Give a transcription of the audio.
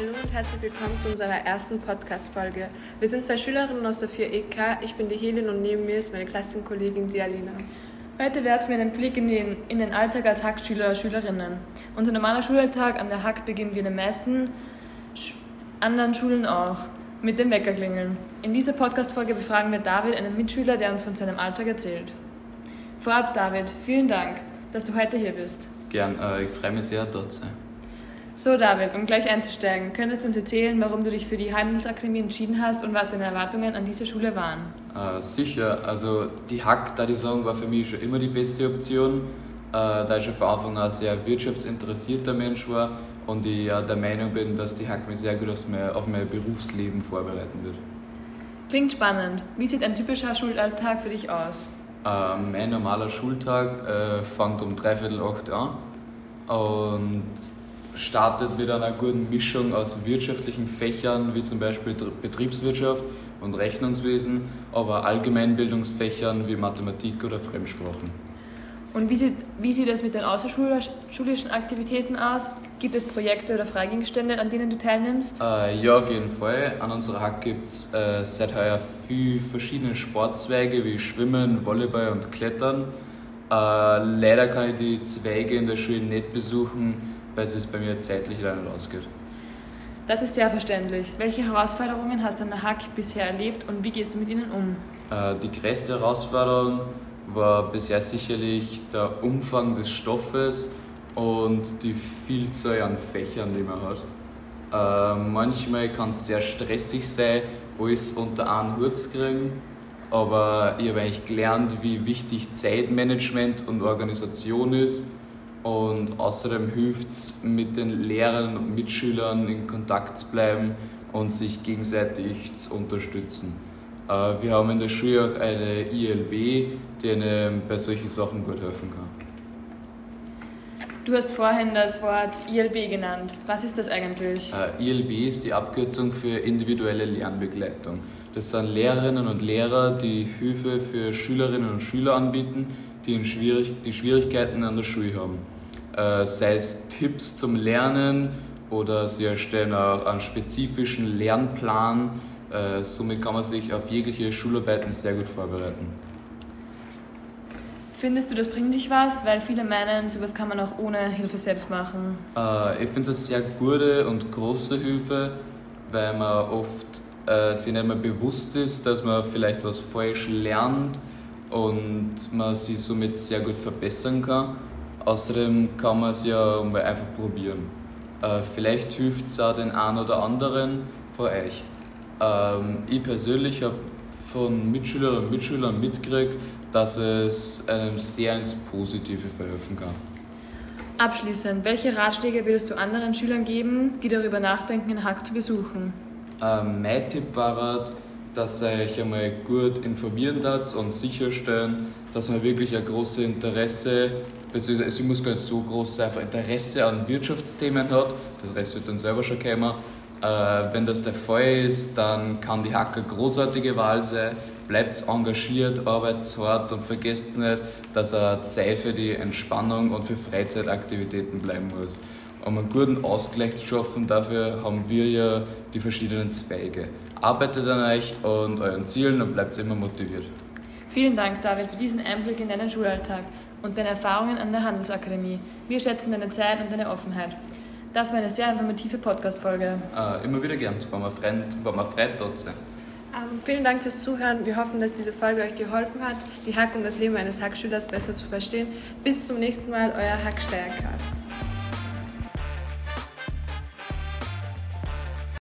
Hallo und herzlich willkommen zu unserer ersten Podcast-Folge. Wir sind zwei Schülerinnen aus der 4EK. Ich bin die Helin und neben mir ist meine Klassenkollegin die Alina. Heute werfen wir einen Blick in den, in den Alltag als Hack-Schüler und Schülerinnen. Unser normaler Schulalltag an der Hack beginnt wie in den meisten Sch anderen Schulen auch, mit den Weckerklingeln. In dieser Podcast-Folge befragen wir David, einen Mitschüler, der uns von seinem Alltag erzählt. Vorab, David, vielen Dank, dass du heute hier bist. Gern, äh, ich freue mich sehr, dort zu sein. So, David, um gleich einzusteigen, könntest du uns erzählen, warum du dich für die Handelsakademie entschieden hast und was deine Erwartungen an diese Schule waren? Äh, sicher, also die Hack, da ich sagen, war für mich schon immer die beste Option, äh, da ich schon von Anfang an sehr wirtschaftsinteressierter Mensch war und ich ja der Meinung bin, dass die Hack mich sehr gut auf mein, auf mein Berufsleben vorbereiten wird. Klingt spannend. Wie sieht ein typischer Schulalltag für dich aus? Äh, mein normaler Schultag äh, fängt um dreiviertel acht an und startet mit einer guten Mischung aus wirtschaftlichen Fächern wie zum Beispiel Betriebswirtschaft und Rechnungswesen, aber Allgemeinbildungsfächern wie Mathematik oder Fremdsprachen. Und wie sieht, wie sieht es mit den außerschulischen Aktivitäten aus? Gibt es Projekte oder Freigegenstände, an denen du teilnimmst? Äh, ja, auf jeden Fall. An unserer Hack gibt es äh, seit heuer viele verschiedene Sportzweige wie Schwimmen, Volleyball und Klettern. Äh, leider kann ich die Zweige in der Schule nicht besuchen, weil es bei mir zeitlich leider nicht ausgeht. Das ist sehr verständlich. Welche Herausforderungen hast du an der Hack bisher erlebt und wie gehst du mit ihnen um? Äh, die größte Herausforderung war bisher sicherlich der Umfang des Stoffes und die Vielzahl an Fächern, die man hat. Äh, manchmal kann es sehr stressig sein, alles unter einen Hut zu kriegen, aber ich habe eigentlich gelernt, wie wichtig Zeitmanagement und Organisation ist und außerdem hilft es, mit den Lehrern und Mitschülern in Kontakt zu bleiben und sich gegenseitig zu unterstützen. Äh, wir haben in der Schule auch eine ILB, die einem bei solchen Sachen gut helfen kann. Du hast vorhin das Wort ILB genannt. Was ist das eigentlich? Äh, ILB ist die Abkürzung für individuelle Lernbegleitung. Das sind Lehrerinnen und Lehrer, die Hilfe für Schülerinnen und Schüler anbieten, die, schwierig, die Schwierigkeiten an der Schule haben. Uh, sei es Tipps zum Lernen oder sie erstellen auch einen spezifischen Lernplan. Uh, somit kann man sich auf jegliche Schularbeiten sehr gut vorbereiten. Findest du, das bringt dich was? Weil viele meinen, sowas kann man auch ohne Hilfe selbst machen. Äh, ich finde es eine sehr gute und große Hilfe, weil man oft äh, sich nicht mehr bewusst ist, dass man vielleicht was falsch lernt und man sich somit sehr gut verbessern kann. Außerdem kann man es ja mal einfach probieren. Äh, vielleicht hilft es auch den einen oder anderen von euch. Ähm, ich persönlich habe von Mitschülerinnen und Mitschülern mitgekriegt, dass es einem sehr ins Positive verhelfen kann. Abschließend, welche Ratschläge würdest du anderen Schülern geben, die darüber nachdenken, den Hack zu besuchen? Ähm, mein Tipp war, dass ihr euch einmal gut informieren darf und sicherstellen, dass man wirklich ein großes Interesse, beziehungsweise es muss gar nicht so groß sein, einfach Interesse an Wirtschaftsthemen hat. Der Rest wird dann selber schon kommen. Äh, wenn das der Fall ist, dann kann die Hack eine großartige Wahl sein bleibt engagiert, arbeitet hart und vergesst nicht, dass er Zeit für die Entspannung und für Freizeitaktivitäten bleiben muss. Um einen guten Ausgleich zu schaffen, dafür haben wir ja die verschiedenen Zweige. Arbeitet an euch und euren Zielen und bleibt immer motiviert. Vielen Dank, David, für diesen Einblick in deinen Schulalltag und deine Erfahrungen an der Handelsakademie. Wir schätzen deine Zeit und deine Offenheit. Das war eine sehr informative Podcast-Folge. Äh, immer wieder gern. War mir frei, war mir frei dort sein. Ähm, vielen Dank fürs Zuhören. Wir hoffen, dass diese Folge euch geholfen hat, die Hack und das Leben eines Hackschülers besser zu verstehen. Bis zum nächsten Mal, euer Hacksteiercast.